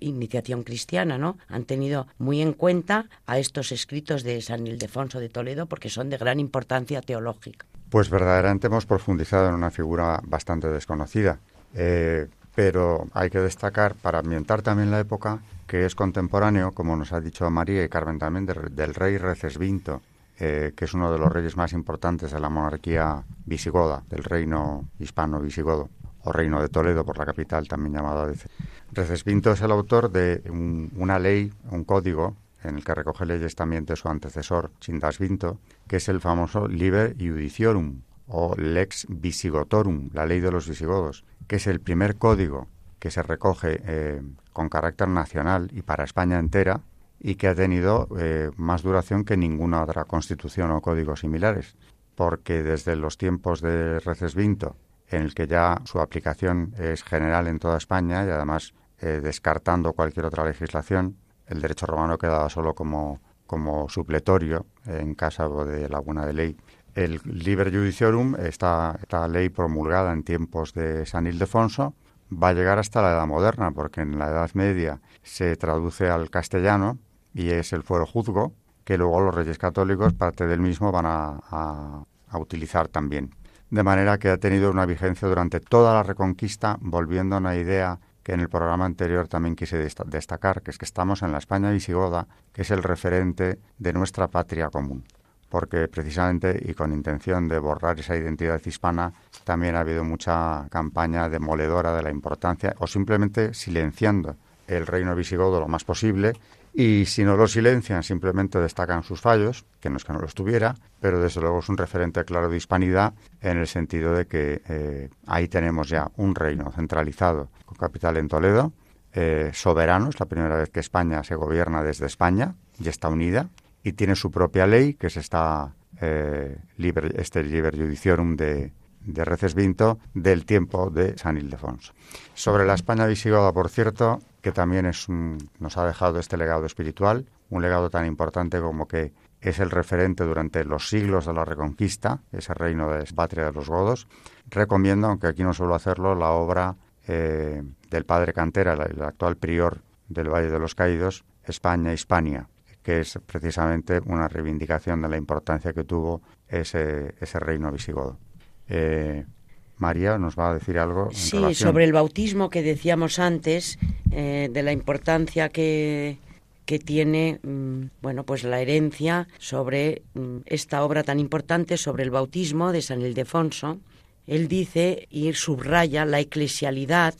iniciación cristiana, ¿no? Han tenido muy en cuenta a estos escritos de San Ildefonso de Toledo porque son de gran importancia teológica. Pues verdaderamente hemos profundizado en una figura bastante desconocida, eh, pero hay que destacar, para ambientar también la época, que es contemporáneo, como nos ha dicho María y Carmen también, del rey Recesvinto, eh, que es uno de los reyes más importantes de la monarquía visigoda, del reino hispano visigodo, o reino de Toledo, por la capital también llamado a veces. Recesvinto es el autor de una ley, un código, en el que recoge leyes también de su antecesor, Chindasvinto, que es el famoso Liber Judiciorum, o Lex Visigotorum, la ley de los visigodos, que es el primer código que se recoge eh, con carácter nacional y para España entera y que ha tenido eh, más duración que ninguna otra constitución o códigos similares, porque desde los tiempos de Recesvinto, en el que ya su aplicación es general en toda España y además eh, descartando cualquier otra legislación, el derecho romano quedaba solo como, como supletorio en caso de laguna de ley. El Liber Judiciorum, esta, esta ley promulgada en tiempos de San Ildefonso, va a llegar hasta la Edad Moderna, porque en la Edad Media se traduce al castellano y es el fuero juzgo, que luego los reyes católicos, parte del mismo, van a, utilizar también. De manera que ha tenido una vigencia durante toda la reconquista, volviendo a una idea que en el programa anterior también quise destacar, que es que estamos en la España visigoda, que es el referente de nuestra patria común porque precisamente y con intención de borrar esa identidad hispana, también ha habido mucha campaña demoledora de la importancia o simplemente silenciando el reino visigodo lo más posible y si no lo silencian simplemente destacan sus fallos, que no es que no los tuviera, pero desde luego es un referente claro de hispanidad en el sentido de que eh, ahí tenemos ya un reino centralizado con capital en Toledo, eh, soberano, es la primera vez que España se gobierna desde España y está unida, y tiene su propia ley, que es esta, eh, este Liber Judiciorum de, de Recesvinto del tiempo de San Ildefonso. Sobre la España visigoda, por cierto, que también es nos ha dejado este legado espiritual, un legado tan importante como que es el referente durante los siglos de la Reconquista, ese reino de patria de los godos. Recomiendo, aunque aquí no suelo hacerlo, la obra eh, del padre Cantera, el actual prior del Valle de los Caídos, España, Hispania, que es precisamente una reivindicación de la importancia que tuvo ese, ese reino visigodo. Eh, María nos va a decir algo. sí, sobre el bautismo que decíamos antes, eh, de la importancia que, que tiene mm, bueno pues la herencia sobre mm, esta obra tan importante sobre el bautismo de San Ildefonso. Él dice y subraya la eclesialidad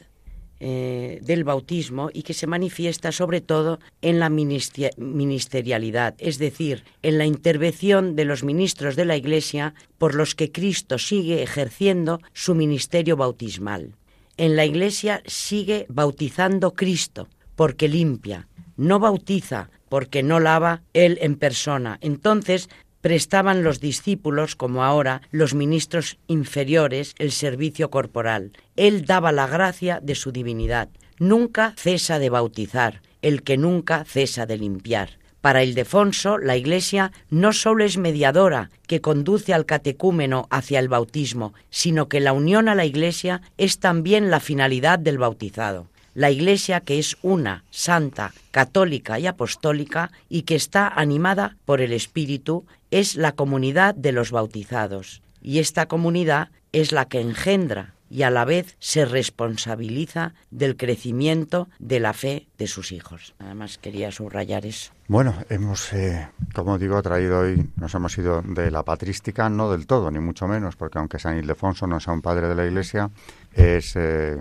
eh, del bautismo y que se manifiesta sobre todo en la ministerialidad, es decir, en la intervención de los ministros de la Iglesia por los que Cristo sigue ejerciendo su ministerio bautismal. En la Iglesia sigue bautizando Cristo porque limpia, no bautiza porque no lava Él en persona. Entonces prestaban los discípulos, como ahora los ministros inferiores, el servicio corporal. Él daba la gracia de su divinidad. Nunca cesa de bautizar, el que nunca cesa de limpiar. Para Ildefonso, la Iglesia no sólo es mediadora que conduce al catecúmeno hacia el bautismo, sino que la unión a la Iglesia es también la finalidad del bautizado la Iglesia que es una, santa, católica y apostólica y que está animada por el Espíritu, es la comunidad de los bautizados. Y esta comunidad es la que engendra y a la vez se responsabiliza del crecimiento de la fe de sus hijos. Además quería subrayar eso. Bueno, hemos, eh, como digo, traído hoy, nos hemos ido de la patrística, no del todo, ni mucho menos, porque aunque San Ildefonso no sea un padre de la Iglesia, es eh,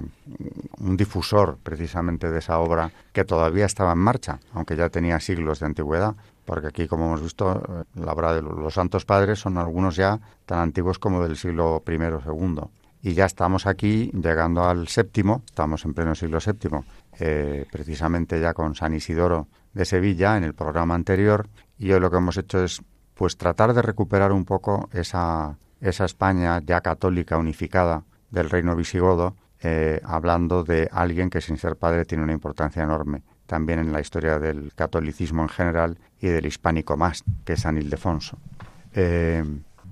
un difusor precisamente de esa obra que todavía estaba en marcha, aunque ya tenía siglos de antigüedad, porque aquí, como hemos visto, la obra de los Santos Padres son algunos ya tan antiguos como del siglo I o II. Y ya estamos aquí llegando al séptimo, estamos en pleno siglo VII, eh, precisamente ya con San Isidoro de Sevilla en el programa anterior, y hoy lo que hemos hecho es pues tratar de recuperar un poco esa, esa España ya católica unificada del reino visigodo, eh, hablando de alguien que sin ser padre tiene una importancia enorme también en la historia del catolicismo en general y del hispánico más, que es San Ildefonso. Eh,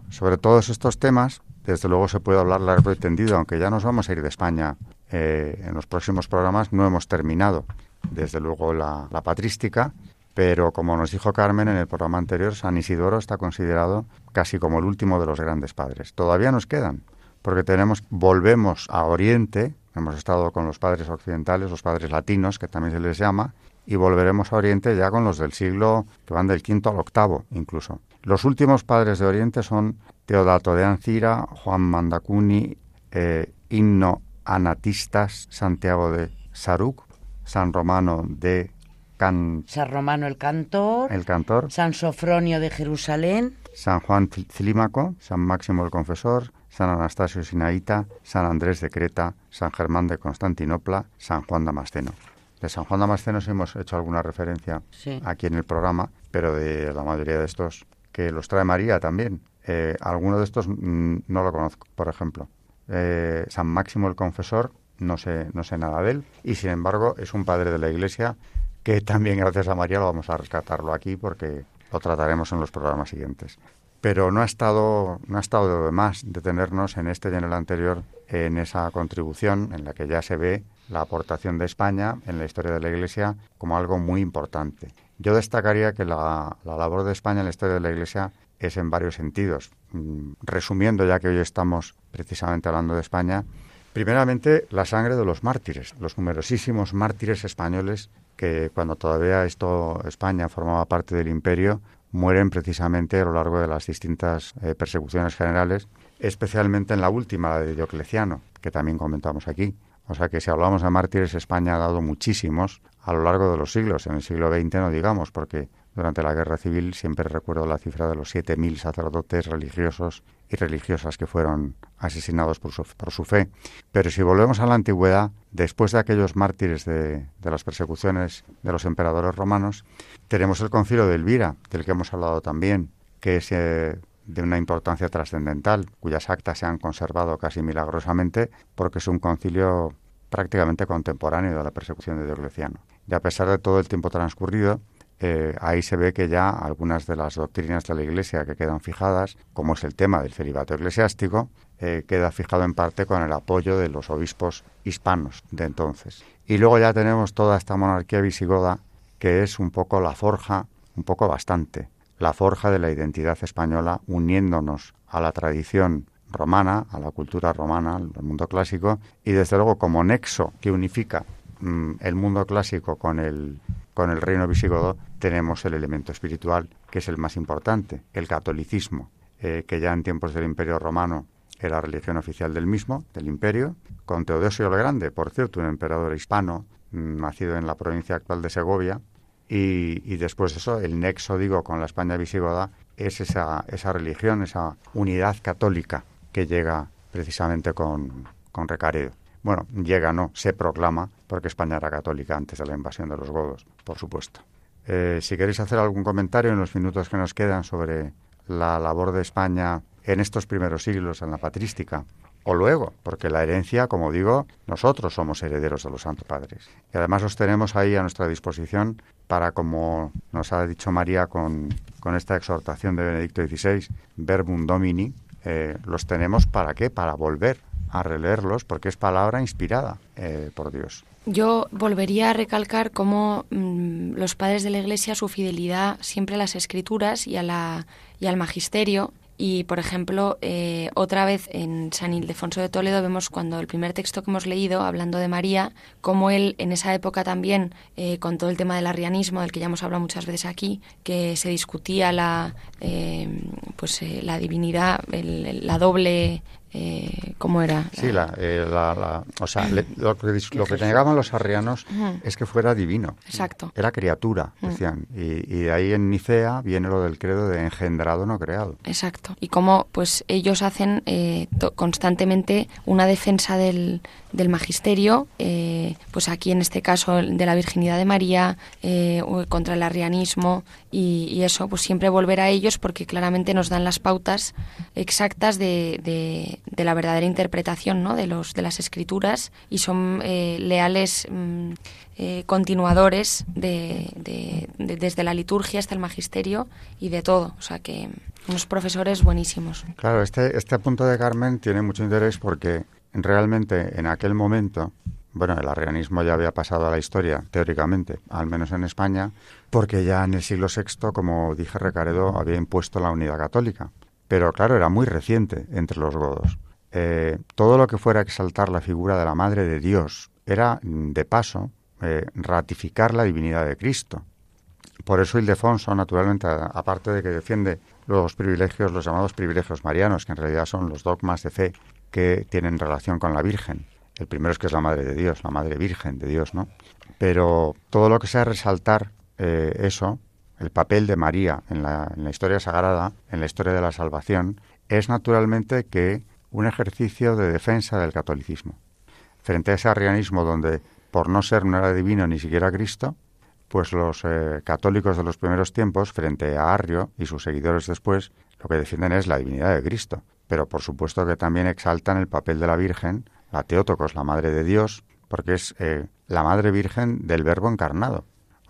sobre todos estos temas, desde luego se puede hablar largo y tendido, aunque ya nos vamos a ir de España eh, en los próximos programas, no hemos terminado, desde luego, la, la patrística, pero como nos dijo Carmen en el programa anterior, San Isidoro está considerado casi como el último de los grandes padres. Todavía nos quedan, porque tenemos, volvemos a Oriente, hemos estado con los padres occidentales, los padres latinos, que también se les llama, y volveremos a Oriente ya con los del siglo que van del quinto al octavo incluso. Los últimos padres de Oriente son Teodato de Ancira, Juan Mandacuni, eh, Himno Anatistas, Santiago de Saruc, San Romano de Can... San Romano el cantor, el cantor, San Sofronio de Jerusalén, San Juan Clímaco, San Máximo el Confesor, San Anastasio Sinaíta, San Andrés de Creta, San Germán de Constantinopla, San Juan Damasceno. De San Juan Damasceno hemos hecho alguna referencia aquí en el programa, pero de la mayoría de estos que los trae María también. Eh, alguno de estos mm, no lo conozco, por ejemplo. Eh, San Máximo el Confesor, no sé, no sé nada de él, y sin embargo es un padre de la Iglesia que también gracias a María lo vamos a rescatarlo aquí porque lo trataremos en los programas siguientes. Pero no ha estado, no ha estado de más detenernos en este y en el anterior en esa contribución en la que ya se ve la aportación de España en la historia de la Iglesia como algo muy importante. Yo destacaría que la, labor de España en la historia de la Iglesia es en varios sentidos. Mm, resumiendo, ya que hoy estamos precisamente hablando de España, primeramente la sangre de los mártires, los numerosísimos mártires españoles que cuando todavía esto España formaba parte del imperio mueren precisamente a lo largo de las distintas eh, persecuciones generales, especialmente en la última, la de Diocleciano, que también comentamos aquí. O sea que si hablamos de mártires, España ha dado muchísimos a lo largo de los siglos. En el siglo XX no digamos, porque durante la guerra civil, siempre recuerdo la cifra de los 7.000 sacerdotes religiosos y religiosas que fueron asesinados por su, por su, fe. Pero si volvemos a la antigüedad, después de aquellos mártires de, las persecuciones de los emperadores romanos, tenemos el concilio de Elvira, del que hemos hablado también, que es eh, de una importancia trascendental, cuyas actas se han conservado casi milagrosamente, porque es un concilio prácticamente contemporáneo de la persecución de Diocleciano. Y a pesar de todo el tiempo transcurrido, eh, ahí se ve que ya algunas de las doctrinas de la Iglesia que quedan fijadas, como es el tema del celibato eclesiástico, eh, queda fijado en parte con el apoyo de los obispos hispanos de entonces. Y luego ya tenemos toda esta monarquía visigoda que es un poco la forja, un poco bastante, la forja de la identidad española uniéndonos a la tradición romana, a la cultura romana, al mundo clásico, y desde luego como nexo que unifica mm, el mundo clásico con el, con el reino visigodo, tenemos el elemento espiritual, que es el más importante, el catolicismo, eh, que ya en tiempos del Imperio Romano era religión oficial del mismo, del imperio, con Teodosio el Grande, por cierto, un emperador hispano, mm, nacido en la provincia actual de Segovia, y, después de eso, el nexo, digo, con la España visigoda es esa, esa religión, esa unidad católica que llega precisamente con, con Recaredo. Bueno, llega no, se proclama, porque España era católica antes de la invasión de los godos, por supuesto. Eh, si queréis hacer algún comentario en los minutos que nos quedan sobre la labor de España en estos primeros siglos en la patrística, o luego, porque la herencia, como digo, nosotros somos herederos de los Santos Padres. Y además los tenemos ahí a nuestra disposición para, como nos ha dicho María con, con esta exhortación de Benedicto XVI, Verbum Domini, eh, los tenemos para qué? Para volver a releerlos, porque es palabra inspirada eh, por Dios. Yo volvería a recalcar cómo mmm, los padres de la Iglesia, su fidelidad siempre a las escrituras y, a la, y al magisterio, y, por ejemplo, eh, otra vez en San Ildefonso de Toledo vemos cuando el primer texto que hemos leído, hablando de María, cómo él en esa época también, eh, con todo el tema del arrianismo, del que ya hemos hablado muchas veces aquí, que se discutía la, eh, pues, eh, la divinidad, el, la doble eh, ¿cómo era? Sí, la, eh, la, la o sea, le, lo, que, lo que negaban los arrianos uh -huh. es que fuera divino. Exacto. Era criatura, decían. Uh -huh. y, y, de ahí en Nicea viene lo del credo de engendrado, no creado. Exacto. Y cómo pues ellos hacen eh, constantemente una defensa del, del magisterio, pues aquí en este caso de la virginidad de María, contra el arrianismo y, y, eso, pues siempre volver a ellos porque claramente nos dan las pautas exactas de, de, de la verdadera interpretación ¿no? de, los, de las escrituras y son eh, leales mm, eh, continuadores de, de, de, desde la liturgia hasta el magisterio y de todo. O sea que unos profesores buenísimos. Claro, este, este punto de Carmen tiene mucho interés porque realmente en aquel momento, bueno, el arrianismo ya había pasado a la historia, teóricamente, al menos en España, porque ya en el siglo VI, como dije Recaredo, había impuesto la unidad católica. Pero claro, era muy reciente entre los godos. Eh, todo lo que fuera exaltar la figura de la Madre de Dios era, de paso, eh, ratificar la divinidad de Cristo. Por eso Ildefonso, naturalmente, aparte de que defiende los privilegios, los llamados privilegios marianos, que en realidad son los dogmas de fe que tienen relación con la Virgen. El primero es que es la Madre de Dios, la Madre Virgen de Dios, ¿no? Pero todo lo que sea resaltar eh, eso, el papel de María en la, en la historia sagrada, en la historia de la salvación, es naturalmente que un ejercicio de defensa del catolicismo. Frente a ese arrianismo donde por no ser no era divino ni siquiera Cristo, pues los eh, católicos de los primeros tiempos, frente a Arrio y sus seguidores después, lo que defienden es la divinidad de Cristo. Pero por supuesto que también exaltan el papel de la Virgen, la Teótocos, la Madre de Dios, porque es eh, la Madre Virgen del Verbo encarnado.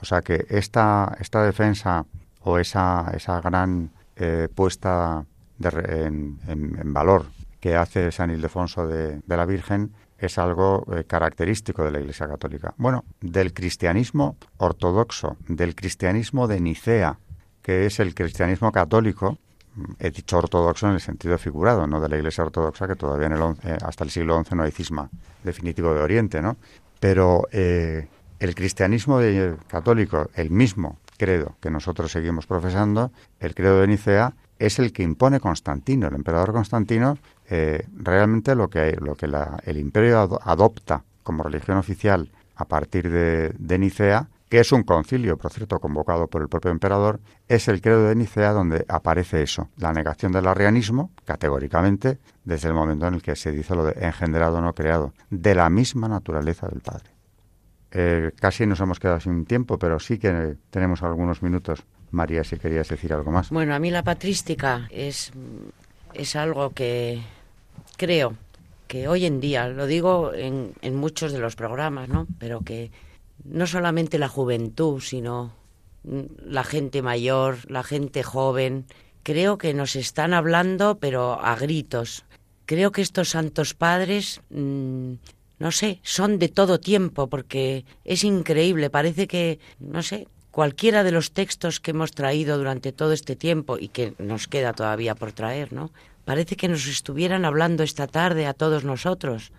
O sea que esta, esta defensa o esa, esa gran eh, puesta en, valor que hace San Ildefonso de, la Virgen es algo eh, característico de la Iglesia Católica. Bueno, del cristianismo ortodoxo, del cristianismo de Nicea, que es el cristianismo católico, he dicho ortodoxo en el sentido figurado, no de la Iglesia ortodoxa, que todavía en el eh, hasta el siglo XI no hay cisma definitivo de Oriente, ¿no? Pero el cristianismo católico, el mismo credo que nosotros seguimos profesando, el credo de Nicea, es el que impone Constantino. El emperador Constantino eh, realmente lo que, lo que la, el imperio adopta como religión oficial a partir de, de, Nicea que es un concilio, por cierto, convocado por el propio emperador, es el credo de Nicea donde aparece eso, la negación del arrianismo, categóricamente, desde el momento en el que se dice lo de engendrado no creado, de la misma naturaleza del Padre. Eh, casi nos hemos quedado sin tiempo, pero sí que tenemos algunos minutos. María, si querías decir algo más. Bueno, a mí la patrística es, es algo que creo que hoy en día, lo digo en, en muchos de los programas, ¿no? Pero que no solamente la juventud, sino la gente mayor, la gente joven, creo que nos están hablando, pero a gritos. Creo que estos santos padres, mm, no sé, son de todo tiempo, porque es increíble, parece que, no sé, cualquiera de los textos que hemos traído durante todo este tiempo y que nos queda todavía por traer, ¿no? Parece que nos estuvieran hablando esta tarde a todos nosotros.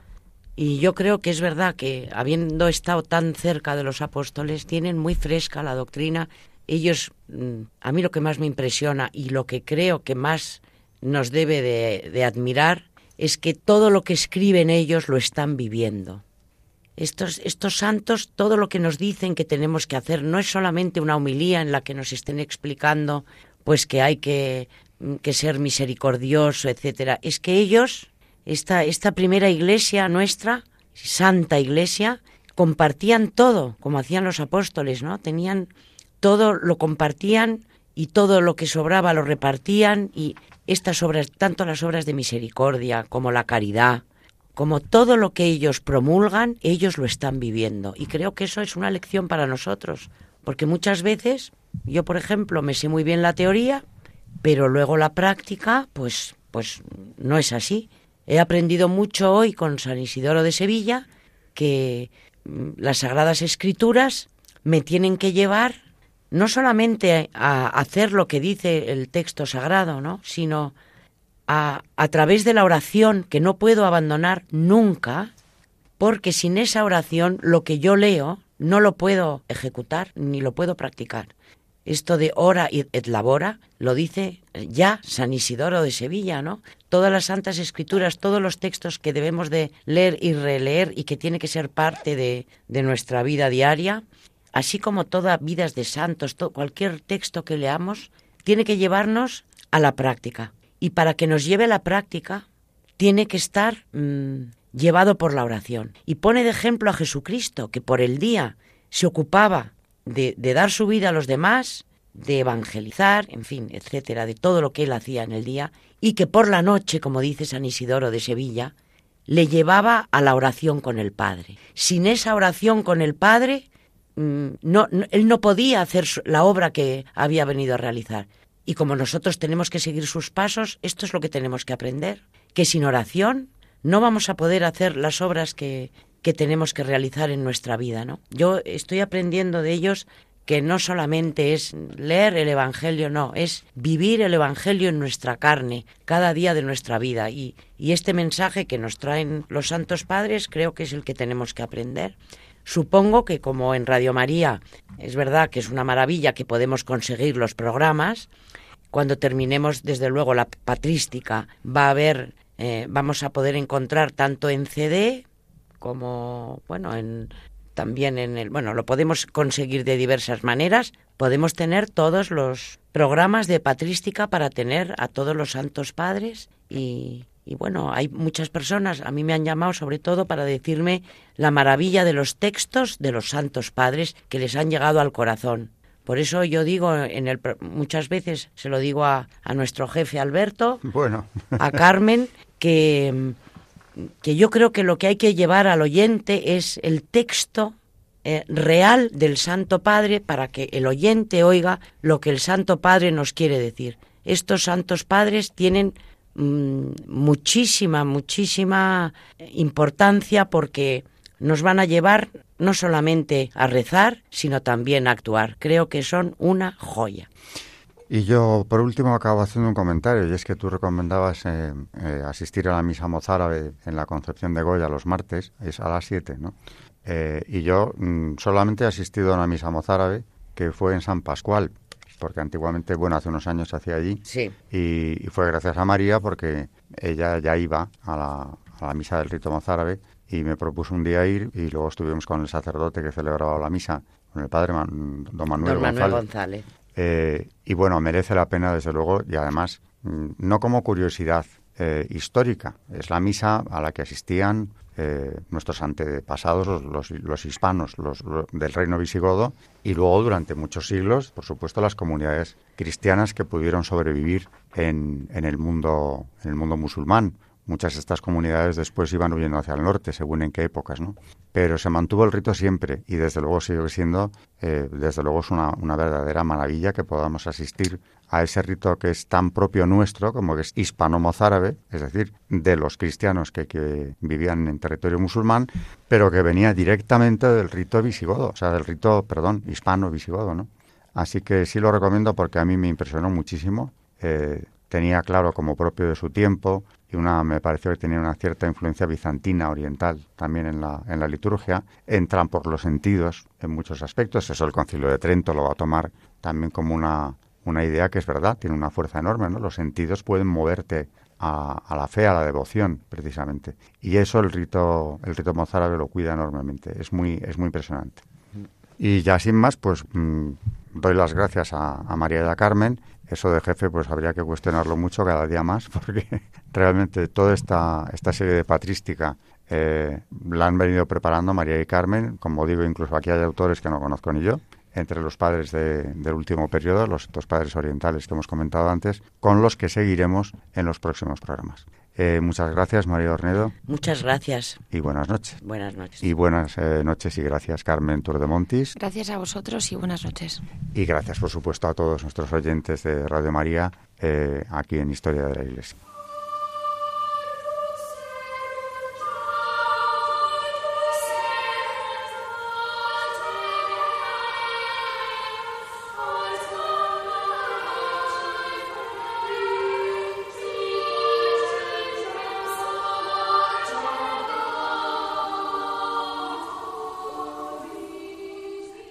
Y yo creo que es verdad que, habiendo estado tan cerca de los apóstoles, tienen muy fresca la doctrina. Ellos, mm, a mí lo que más me impresiona y lo que creo que más nos debe de, admirar es que todo lo que escriben ellos lo están viviendo. Estos, estos santos, todo lo que nos dicen que tenemos que hacer, no es solamente una homilía en la que nos estén explicando pues que hay que, mm, que ser misericordioso, etcétera. Es que ellos esta, esta primera iglesia nuestra, santa iglesia, compartían todo, como hacían los apóstoles, ¿no? Tenían todo, lo compartían y todo lo que sobraba lo repartían y estas obras, tanto las obras de misericordia como la caridad, como todo lo que ellos promulgan, ellos lo están viviendo. Y creo que eso es una lección para nosotros, porque muchas veces, yo por ejemplo, me sé muy bien la teoría, pero luego la práctica, pues, pues no es así. He aprendido mucho hoy con San Isidoro de Sevilla que mm, las Sagradas Escrituras me tienen que llevar no solamente a hacer lo que dice el texto sagrado, ¿no? sino a, a través de la oración que no puedo abandonar nunca, porque sin esa oración lo que yo leo no lo puedo ejecutar ni lo puedo practicar. Esto de ora et labora lo dice ya San Isidoro de Sevilla, ¿no? Todas las santas escrituras, todos los textos que debemos de leer y releer y que tiene que ser parte de, de nuestra vida diaria, así como todas vidas de santos, cualquier texto que leamos, tiene que llevarnos a la práctica. Y para que nos lleve a la práctica, tiene que estar mm, llevado por la oración. Y pone de ejemplo a Jesucristo, que por el día se ocupaba de, dar su vida a los demás, de evangelizar, en fin, etcétera, de todo lo que él hacía en el día, y que por la noche, como dice San Isidoro de Sevilla, le llevaba a la oración con el Padre. Sin esa oración con el Padre, mm, no, él no podía hacer la obra que había venido a realizar. Y como nosotros tenemos que seguir sus pasos, esto es lo que tenemos que aprender, que sin oración no vamos a poder hacer las obras que, que tenemos que realizar en nuestra vida, ¿no? Yo estoy aprendiendo de ellos que no solamente es leer el Evangelio, no, es vivir el Evangelio en nuestra carne, cada día de nuestra vida. Y, y este mensaje que nos traen los santos padres creo que es el que tenemos que aprender. Supongo que como en Radio María es verdad que es una maravilla que podemos conseguir los programas, cuando terminemos desde luego la patrística va a haber, eh, vamos a poder encontrar tanto en CD como, bueno, en, también en el, bueno, lo podemos conseguir de diversas maneras. Podemos tener todos los programas de patrística para tener a todos los santos padres y, y bueno, hay muchas personas, a mí me han llamado sobre todo para decirme la maravilla de los textos de los santos padres que les han llegado al corazón. Por eso yo digo, en el, muchas veces se lo digo a, a nuestro jefe Alberto, (laughs) bueno. a Carmen, que que yo creo que lo que hay que llevar al oyente es el texto eh, real del Santo Padre para que el oyente oiga lo que el Santo Padre nos quiere decir. Estos santos padres tienen muchísima, muchísima importancia porque nos van a llevar no solamente a rezar, sino también a actuar. Creo que son una joya. Y yo, por último, acabo haciendo un comentario, y es que tú recomendabas eh, eh, asistir a la misa mozárabe en la Concepción de Goya los martes, es a las 7, ¿no? Eh, y yo mm, solamente he asistido a una misa mozárabe que fue en San Pascual, porque antiguamente, bueno, hace unos años se hacía allí. Sí. Y, fue gracias a María porque ella ya iba a la, a la misa del rito mozárabe y me propuso un día ir y luego estuvimos con el sacerdote que celebraba la misa con el padre don Manuel, González. Eh, y bueno, merece la pena, desde luego, y además, mm, no como curiosidad eh, histórica, es la misa a la que asistían eh, nuestros antepasados, los, los, hispanos los, del reino visigodo, y luego durante muchos siglos, por supuesto, las comunidades cristianas que pudieron sobrevivir en, en, el, mundo, en el mundo musulmán. Muchas de estas comunidades después iban huyendo hacia el norte, según en qué épocas, ¿no? Pero se mantuvo el rito siempre y desde luego sigue siendo, eh, desde luego es una, una, verdadera maravilla que podamos asistir a ese rito que es tan propio nuestro como que es hispano-mozárabe, es decir, de los cristianos que, que, vivían en territorio musulmán, pero que venía directamente del rito visigodo, o sea, del rito, perdón, hispano-visigodo, ¿no? Así que sí lo recomiendo porque a mí me impresionó muchísimo. Eh, tenía claro como propio de su tiempo y una me pareció que tenía una cierta influencia bizantina oriental también en la, en la liturgia, entran por los sentidos en muchos aspectos, eso el concilio de Trento lo va a tomar también como una, una idea que es verdad, tiene una fuerza enorme, ¿no? Los sentidos pueden moverte a, a, la fe, a la devoción, precisamente. Y eso el rito, el rito mozárabe lo cuida enormemente, es muy, es muy impresionante. Y ya sin más, pues mm, doy las gracias a, a María da Carmen. Eso de jefe pues habría que cuestionarlo mucho cada día más (laughs) porque realmente toda esta, esta serie de patrística eh, la han venido preparando María y Carmen, como digo, incluso aquí hay autores que no conozco ni yo, entre los padres del último periodo, los dos padres orientales que hemos comentado antes, con los que seguiremos en los próximos programas. Eh, muchas gracias, María Ornedo. Muchas gracias. Y buenas noches. Buenas noches. Y buenas eh, noches y gracias, Carmen Montis. Gracias a vosotros y buenas noches. Y gracias, por supuesto, a todos nuestros oyentes de Radio María eh, aquí en Historia de la Iglesia.